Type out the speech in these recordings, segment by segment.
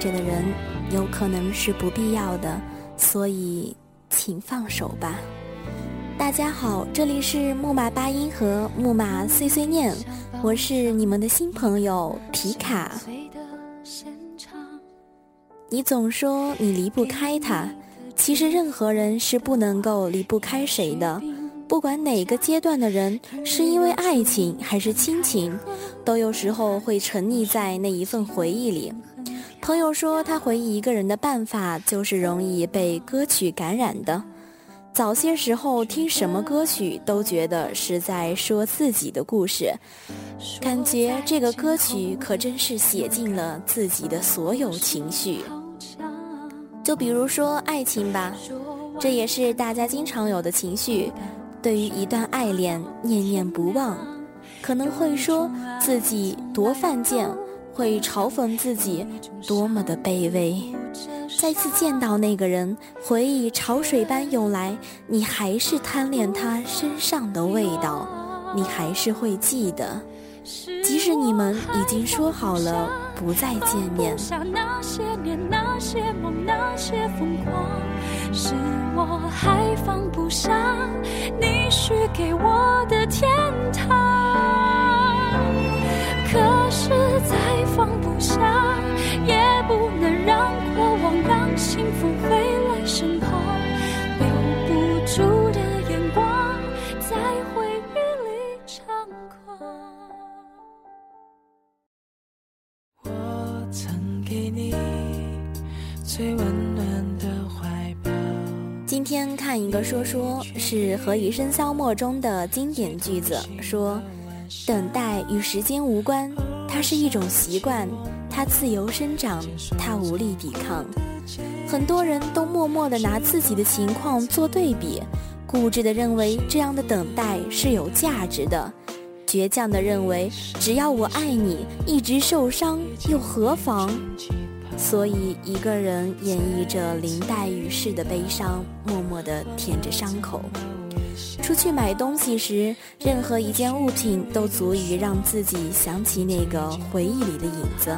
着的人，有可能是不必要的，所以请放手吧。大家好，这里是木马八音盒木马碎碎念，我是你们的新朋友皮卡。你总说你离不开他，其实任何人是不能够离不开谁的。不管哪个阶段的人，是因为爱情还是亲情，都有时候会沉溺在那一份回忆里。朋友说，他回忆一个人的办法就是容易被歌曲感染的。早些时候听什么歌曲都觉得是在说自己的故事，感觉这个歌曲可真是写尽了自己的所有情绪。就比如说爱情吧，这也是大家经常有的情绪。对于一段爱恋念念不忘，可能会说自己多犯贱，会嘲讽自己多么的卑微。再次见到那个人，回忆潮水般涌来，你还是贪恋他身上的味道，你还是会记得，即使你们已经说好了不再见面。是我还放不下你许给我的天堂，说说，是《何以笙箫默》中的经典句子，说：“等待与时间无关，它是一种习惯，它自由生长，它无力抵抗。”很多人都默默地拿自己的情况做对比，固执地认为这样的等待是有价值的，倔强地认为只要我爱你，一直受伤又何妨？所以，一个人演绎着林黛玉式的悲伤，默默地舔着伤口。出去买东西时，任何一件物品都足以让自己想起那个回忆里的影子。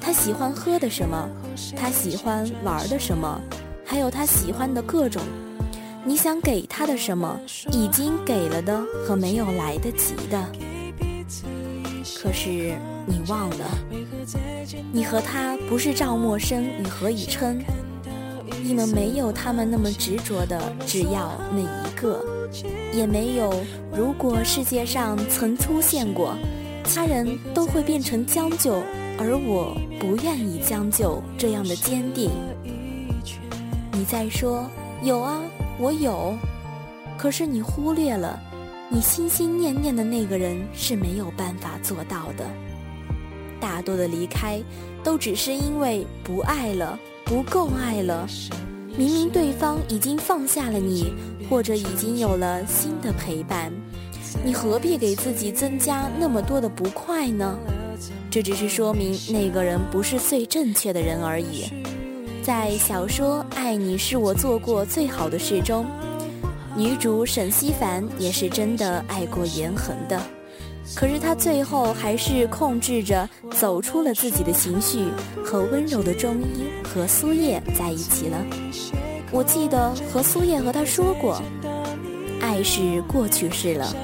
他喜欢喝的什么，他喜欢玩的什么，还有他喜欢的各种。你想给他的什么，已经给了的和没有来得及的。可是你忘了，你和他不是赵默笙与何以琛，你们没有他们那么执着的只要那一个，也没有如果世界上曾出现过，他人都会变成将就，而我不愿意将就这样的坚定。你再说有啊，我有，可是你忽略了。你心心念念的那个人是没有办法做到的。大多的离开，都只是因为不爱了，不够爱了。明明对方已经放下了你，或者已经有了新的陪伴，你何必给自己增加那么多的不快呢？这只是说明那个人不是最正确的人而已。在小说《爱你是我做过最好的事》中。女主沈西凡也是真的爱过严恒的，可是他最后还是控制着走出了自己的情绪，和温柔的中医和苏叶在一起了。我记得和苏叶和他说过，爱是过去式了，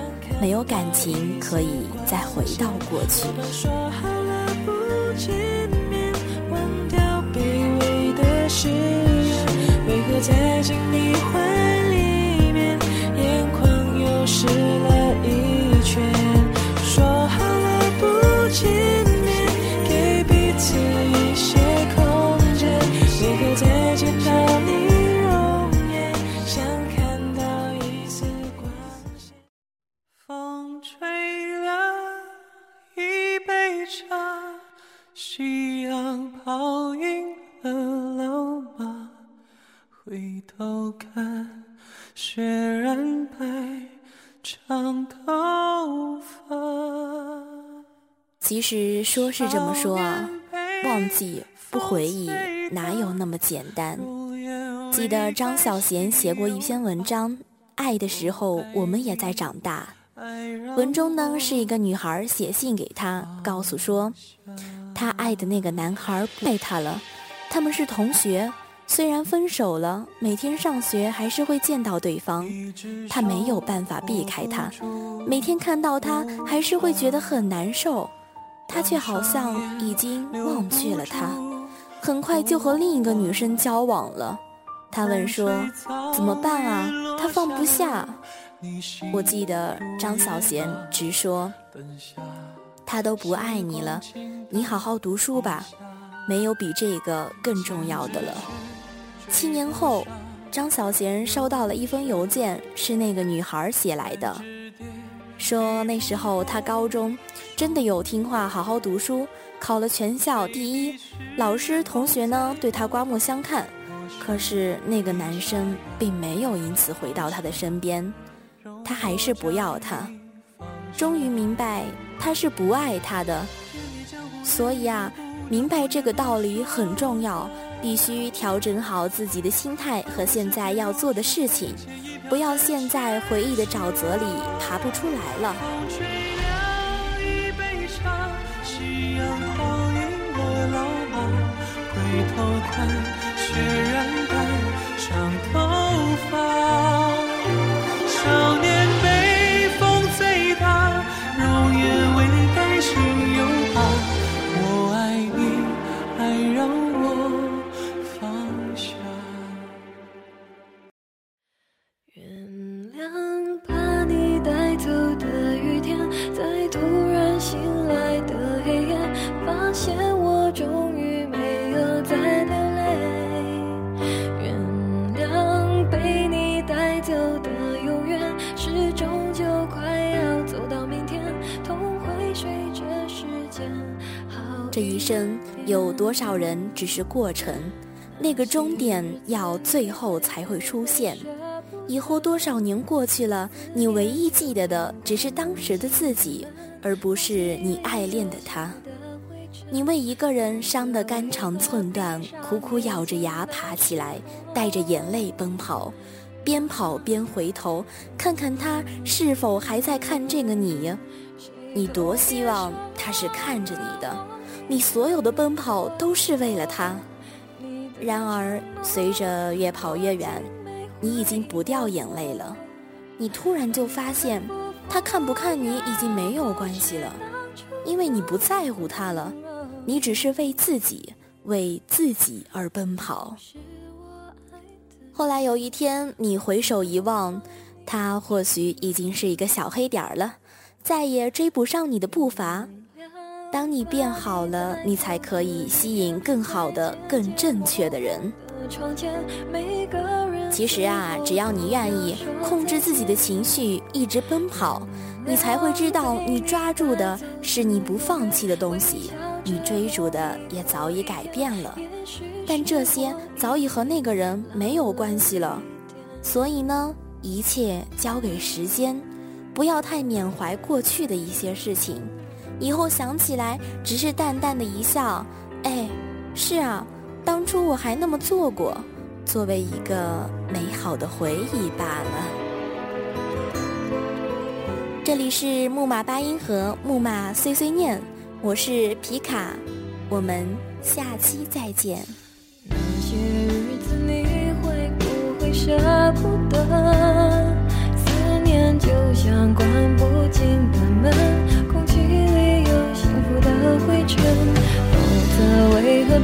没有感情可以再回到过去。为何在经历怀里？湿了一圈，长头发。其实说是这么说啊，忘记不回忆，哪有那么简单？记得张小娴写过一篇文章，《爱的时候我们也在长大》。文中呢是一个女孩写信给他，告诉说，她爱的那个男孩不爱她了，他们是同学，虽然分手了，每天上学还是会见到对方，他没有办法避开他，每天看到他还是会觉得很难受，他却好像已经忘却了他，很快就和另一个女生交往了。他问说：“怎么办啊？他放不下。”我记得张小娴直说：“他都不爱你了，你好好读书吧，没有比这个更重要的了。”七年后，张小娴收到了一封邮件，是那个女孩写来的，说那时候她高中真的有听话，好好读书，考了全校第一，老师同学呢对她刮目相看。可是那个男生并没有因此回到她的身边。他还是不要他，终于明白他是不爱他的，所以啊，明白这个道理很重要，必须调整好自己的心态和现在要做的事情，不要陷在回忆的沼泽里爬不出来了。回头看，雪染白长头发。有多少人只是过程，那个终点要最后才会出现。以后多少年过去了，你唯一记得的只是当时的自己，而不是你爱恋的他。你为一个人伤得肝肠寸断，苦苦咬着牙爬起来，带着眼泪奔跑，边跑边回头看看他是否还在看这个你。你多希望他是看着你的。你所有的奔跑都是为了他，然而随着越跑越远，你已经不掉眼泪了。你突然就发现，他看不看你已经没有关系了，因为你不在乎他了。你只是为自己，为自己而奔跑。后来有一天，你回首一望，他或许已经是一个小黑点儿了，再也追不上你的步伐。当你变好了，你才可以吸引更好的、更正确的人。其实啊，只要你愿意控制自己的情绪，一直奔跑，你才会知道，你抓住的是你不放弃的东西，你追逐的也早已改变了。但这些早已和那个人没有关系了。所以呢，一切交给时间，不要太缅怀过去的一些事情。以后想起来，只是淡淡的一笑。哎，是啊，当初我还那么做过，作为一个美好的回忆罢了。这里是木马八音盒，木马碎碎念，我是皮卡，我们下期再见。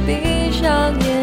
闭上眼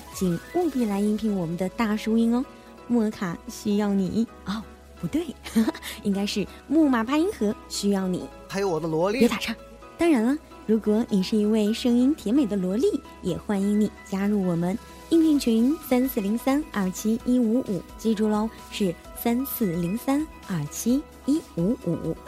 请务必来应聘我们的大叔音哦。莫卡需要你哦，不对，应该是木马八音盒需要你。还有我的萝莉，别打岔。当然了，如果你是一位声音甜美的萝莉，也欢迎你加入我们应聘群三四零三二七一五五，记住喽，是三四零三二七一五五。